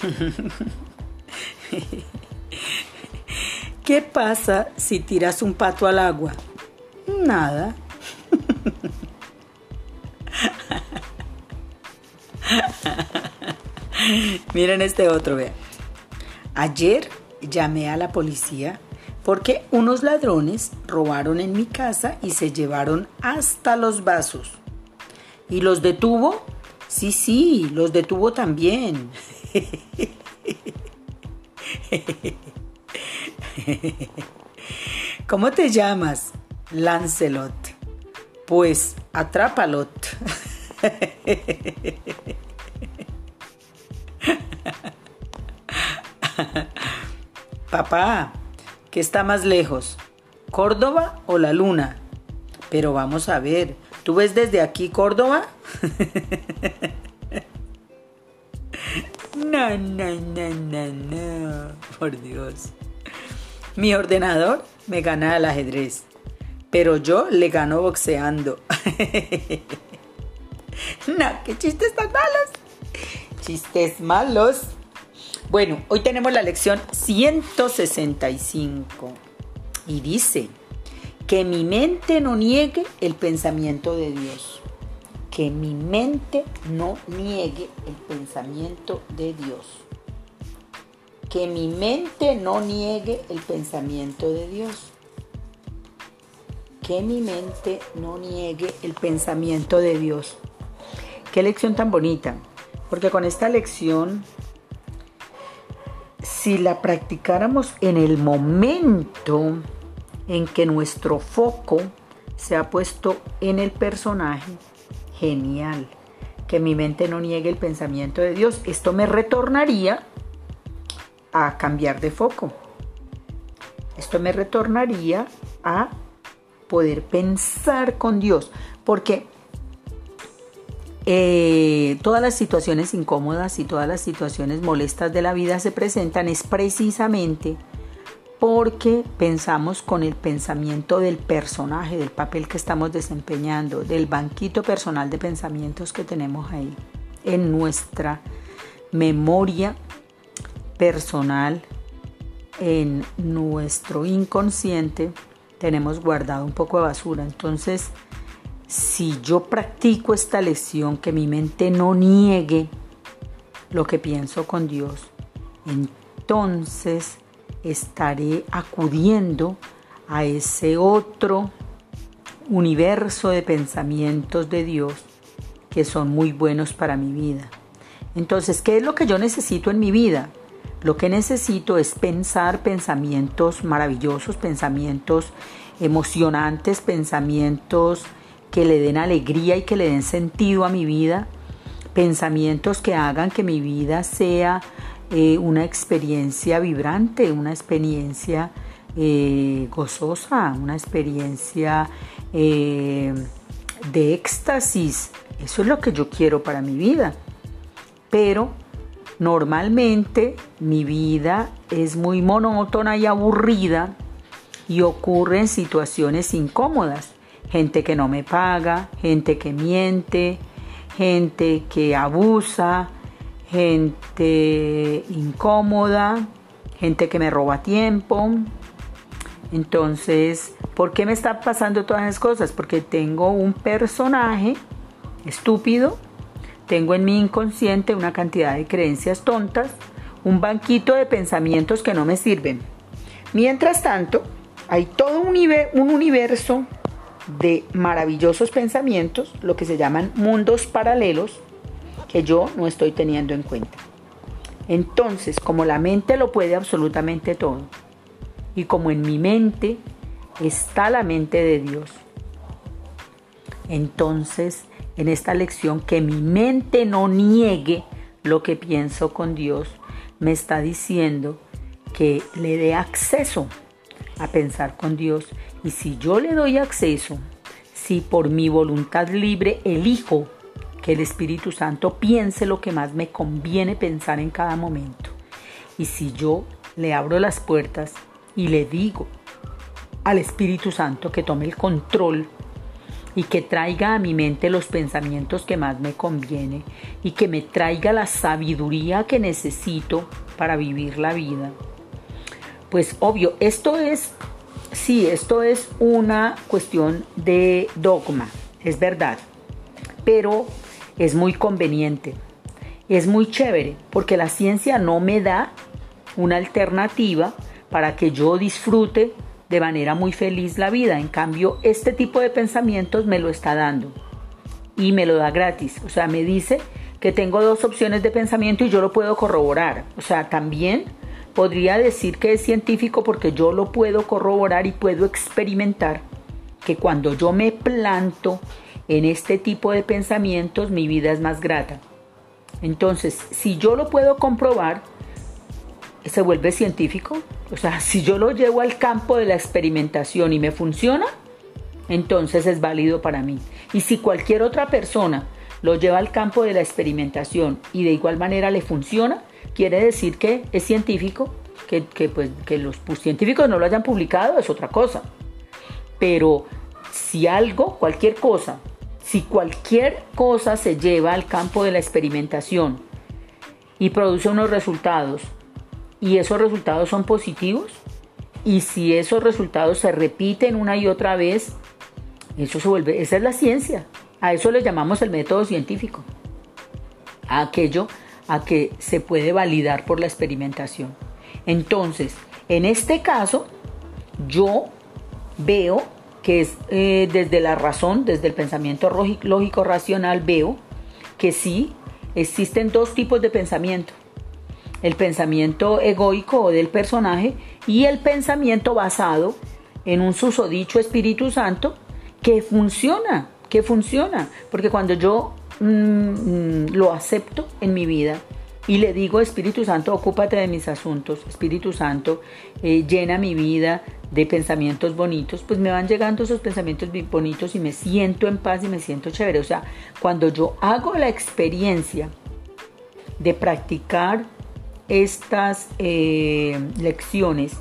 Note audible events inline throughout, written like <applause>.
<laughs> ¿Qué pasa si tiras un pato al agua? Nada. <laughs> Miren este otro, vean. Ayer llamé a la policía porque unos ladrones robaron en mi casa y se llevaron hasta los vasos. ¿Y los detuvo? Sí, sí, los detuvo también. <laughs> ¿Cómo te llamas? Lancelot. Pues atrápalot. <laughs> Papá, ¿qué está más lejos? ¿Córdoba o la luna? Pero vamos a ver, ¿tú ves desde aquí Córdoba? <laughs> <laughs> Por Dios. Mi ordenador me gana al ajedrez, pero yo le gano boxeando. <laughs> No, qué chistes tan malos. Chistes malos. Bueno, hoy tenemos la lección 165 y dice que mi mente no niegue el pensamiento de Dios. Que mi mente no niegue el pensamiento de Dios. Que mi mente no niegue el pensamiento de Dios. Que mi mente no niegue el pensamiento de Dios. Qué lección tan bonita. Porque con esta lección si la practicáramos en el momento en que nuestro foco se ha puesto en el personaje, genial. Que mi mente no niegue el pensamiento de Dios. Esto me retornaría a cambiar de foco. Esto me retornaría a poder pensar con Dios. Porque eh, todas las situaciones incómodas y todas las situaciones molestas de la vida se presentan es precisamente porque pensamos con el pensamiento del personaje, del papel que estamos desempeñando, del banquito personal de pensamientos que tenemos ahí, en nuestra memoria personal, en nuestro inconsciente, tenemos guardado un poco de basura. Entonces, si yo practico esta lección, que mi mente no niegue lo que pienso con Dios, entonces estaré acudiendo a ese otro universo de pensamientos de Dios que son muy buenos para mi vida. Entonces, ¿qué es lo que yo necesito en mi vida? Lo que necesito es pensar pensamientos maravillosos, pensamientos emocionantes, pensamientos que le den alegría y que le den sentido a mi vida, pensamientos que hagan que mi vida sea eh, una experiencia vibrante, una experiencia eh, gozosa, una experiencia eh, de éxtasis. Eso es lo que yo quiero para mi vida. Pero normalmente mi vida es muy monótona y aburrida y ocurre en situaciones incómodas gente que no me paga, gente que miente, gente que abusa, gente incómoda, gente que me roba tiempo. Entonces, ¿por qué me están pasando todas esas cosas? Porque tengo un personaje estúpido, tengo en mi inconsciente una cantidad de creencias tontas, un banquito de pensamientos que no me sirven. Mientras tanto, hay todo un, universo de maravillosos pensamientos, lo que se llaman mundos paralelos, que yo no estoy teniendo en cuenta. Entonces, como la mente lo puede absolutamente todo, y como en mi mente está la mente de Dios, entonces en esta lección que mi mente no niegue lo que pienso con Dios, me está diciendo que le dé acceso a pensar con Dios y si yo le doy acceso, si por mi voluntad libre elijo que el Espíritu Santo piense lo que más me conviene pensar en cada momento, y si yo le abro las puertas y le digo al Espíritu Santo que tome el control y que traiga a mi mente los pensamientos que más me conviene y que me traiga la sabiduría que necesito para vivir la vida. Pues obvio, esto es, sí, esto es una cuestión de dogma, es verdad, pero es muy conveniente, es muy chévere, porque la ciencia no me da una alternativa para que yo disfrute de manera muy feliz la vida. En cambio, este tipo de pensamientos me lo está dando y me lo da gratis. O sea, me dice que tengo dos opciones de pensamiento y yo lo puedo corroborar. O sea, también podría decir que es científico porque yo lo puedo corroborar y puedo experimentar que cuando yo me planto en este tipo de pensamientos, mi vida es más grata. Entonces, si yo lo puedo comprobar, se vuelve científico. O sea, si yo lo llevo al campo de la experimentación y me funciona, entonces es válido para mí. Y si cualquier otra persona lo lleva al campo de la experimentación y de igual manera le funciona, quiere decir que es científico, que, pues, que los científicos no lo hayan publicado es otra cosa. Pero si algo, cualquier cosa, si cualquier cosa se lleva al campo de la experimentación y produce unos resultados y esos resultados son positivos y si esos resultados se repiten una y otra vez, eso se vuelve, esa es la ciencia. A eso le llamamos el método científico. A aquello a que se puede validar por la experimentación. Entonces, en este caso, yo veo que es eh, desde la razón, desde el pensamiento lógico racional, veo que sí existen dos tipos de pensamiento. El pensamiento egoico del personaje y el pensamiento basado en un susodicho Espíritu Santo que funciona, que funciona, porque cuando yo mm, mm, lo acepto en mi vida y le digo Espíritu Santo, ocúpate de mis asuntos, Espíritu Santo, eh, llena mi vida de pensamientos bonitos, pues me van llegando esos pensamientos bonitos y me siento en paz y me siento chévere. O sea, cuando yo hago la experiencia de practicar estas eh, lecciones,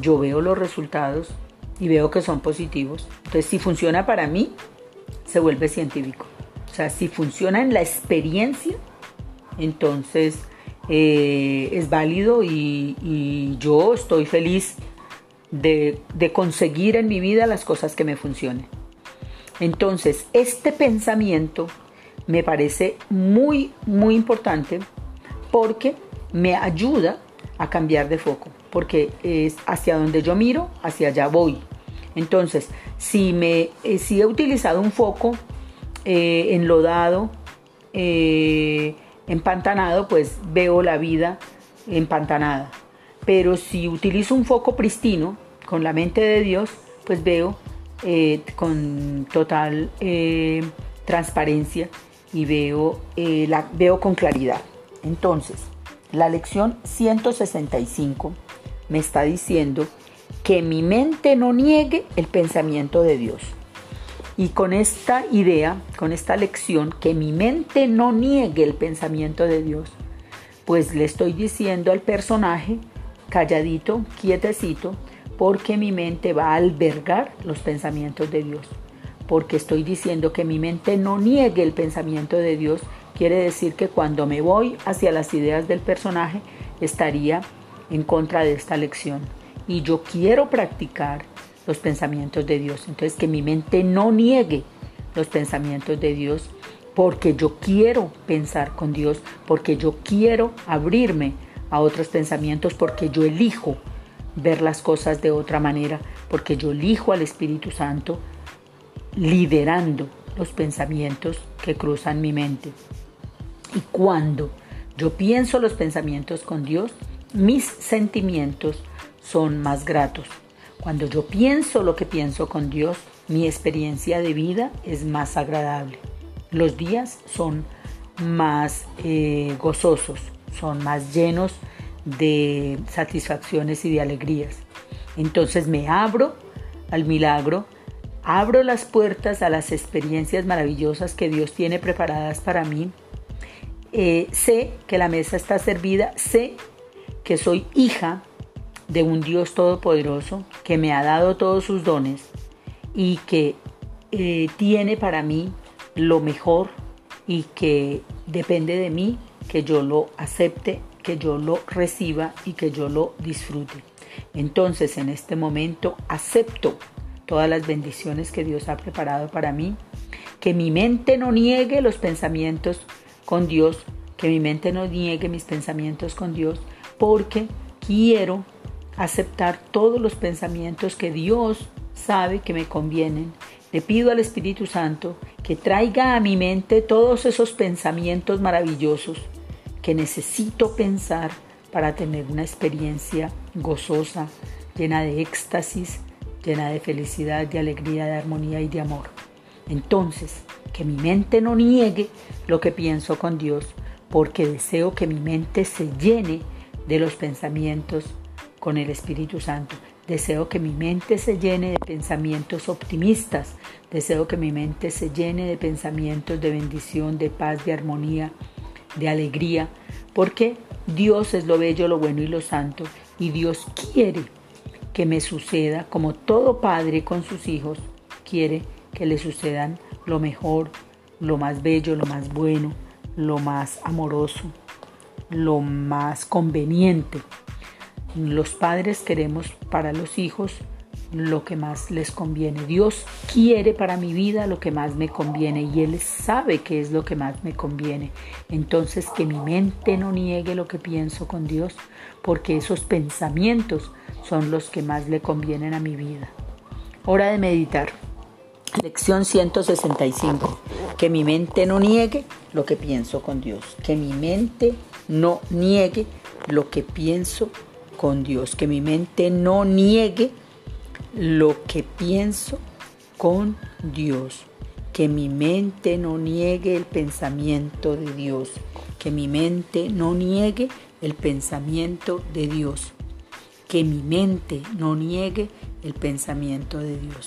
yo veo los resultados y veo que son positivos. Entonces, si funciona para mí, se vuelve científico. O sea, si funciona en la experiencia, entonces eh, es válido y, yo estoy feliz de, de conseguir en mi vida las cosas que me funcionen. Entonces, este pensamiento me parece muy, muy importante porque me ayuda a cambiar de foco, porque es hacia donde yo miro, hacia allá voy. Entonces, si, me, eh, si he utilizado un foco eh, enlodado, eh, empantanado, pues veo la vida empantanada. Pero si utilizo un foco pristino, con la mente de Dios, pues veo con total transparencia y veo, la, veo con claridad. Entonces, la lección 165 me está diciendo que mi mente no niegue el pensamiento de Dios. Y con esta idea, con esta lección, que mi mente no niegue el pensamiento de Dios, pues le estoy diciendo al personaje, calladito, quietecito, porque mi mente va a albergar los pensamientos de Dios. Porque estoy diciendo que mi mente no niegue el pensamiento de Dios Quiere decir que cuando me voy hacia las ideas del personaje, estaría en contra de esta lección. Y yo quiero practicar los pensamientos de Dios. Entonces que mi mente no niegue los pensamientos de Dios porque yo quiero pensar con Dios, porque yo quiero abrirme a otros pensamientos, porque yo elijo ver las cosas de otra manera, porque yo elijo al Espíritu Santo liderando los pensamientos que cruzan mi mente. Y cuando yo pienso los pensamientos con Dios, mis sentimientos son más gratos. Cuando yo pienso lo que pienso con Dios, mi experiencia de vida es más agradable. Los días son más eh, gozosos, son más llenos de satisfacciones y de alegrías. Entonces me abro al milagro, abro las puertas a las experiencias maravillosas que Dios tiene preparadas para mí eh, sé que la mesa está servida, sé que soy hija de un Dios todopoderoso que me ha dado todos sus dones y que eh, tiene para mí lo mejor y que depende de mí que yo lo acepte, que yo lo reciba y que yo lo disfrute. Entonces en este momento acepto todas las bendiciones que Dios ha preparado para mí, que mi mente no niegue los pensamientos con Dios, que mi mente no niegue mis pensamientos con Dios, porque quiero aceptar todos los pensamientos que Dios sabe que me convienen. Le pido al Espíritu Santo que traiga a mi mente todos esos pensamientos maravillosos que necesito pensar para tener una experiencia gozosa, llena de éxtasis, llena de felicidad, de alegría, de armonía y de amor. Entonces, que mi mente no niegue lo que pienso con Dios, porque deseo que mi mente se llene de los pensamientos con el Espíritu Santo. Deseo que mi mente se llene de pensamientos optimistas. Deseo que mi mente se llene de pensamientos de bendición, de paz, de armonía, de alegría. Porque Dios es lo bello, lo bueno y lo santo. Y Dios quiere que me suceda como todo padre con sus hijos quiere que le sucedan lo mejor, lo más bello, lo más bueno, lo más amoroso, lo más conveniente. Los padres queremos para los hijos lo que más les conviene. Dios quiere para mi vida lo que más me conviene y Él sabe que es lo que más me conviene. Entonces que mi mente no niegue lo que pienso con Dios, porque esos pensamientos son los que más le convienen a mi vida. Hora de meditar. Lección 165. Que mi mente no niegue lo que pienso con Dios. Que mi mente no niegue lo que pienso con Dios. Que mi mente no niegue lo que pienso con Dios. Que mi mente no niegue el pensamiento de Dios. Que mi mente no niegue el pensamiento de Dios. Que mi mente no niegue el pensamiento de Dios.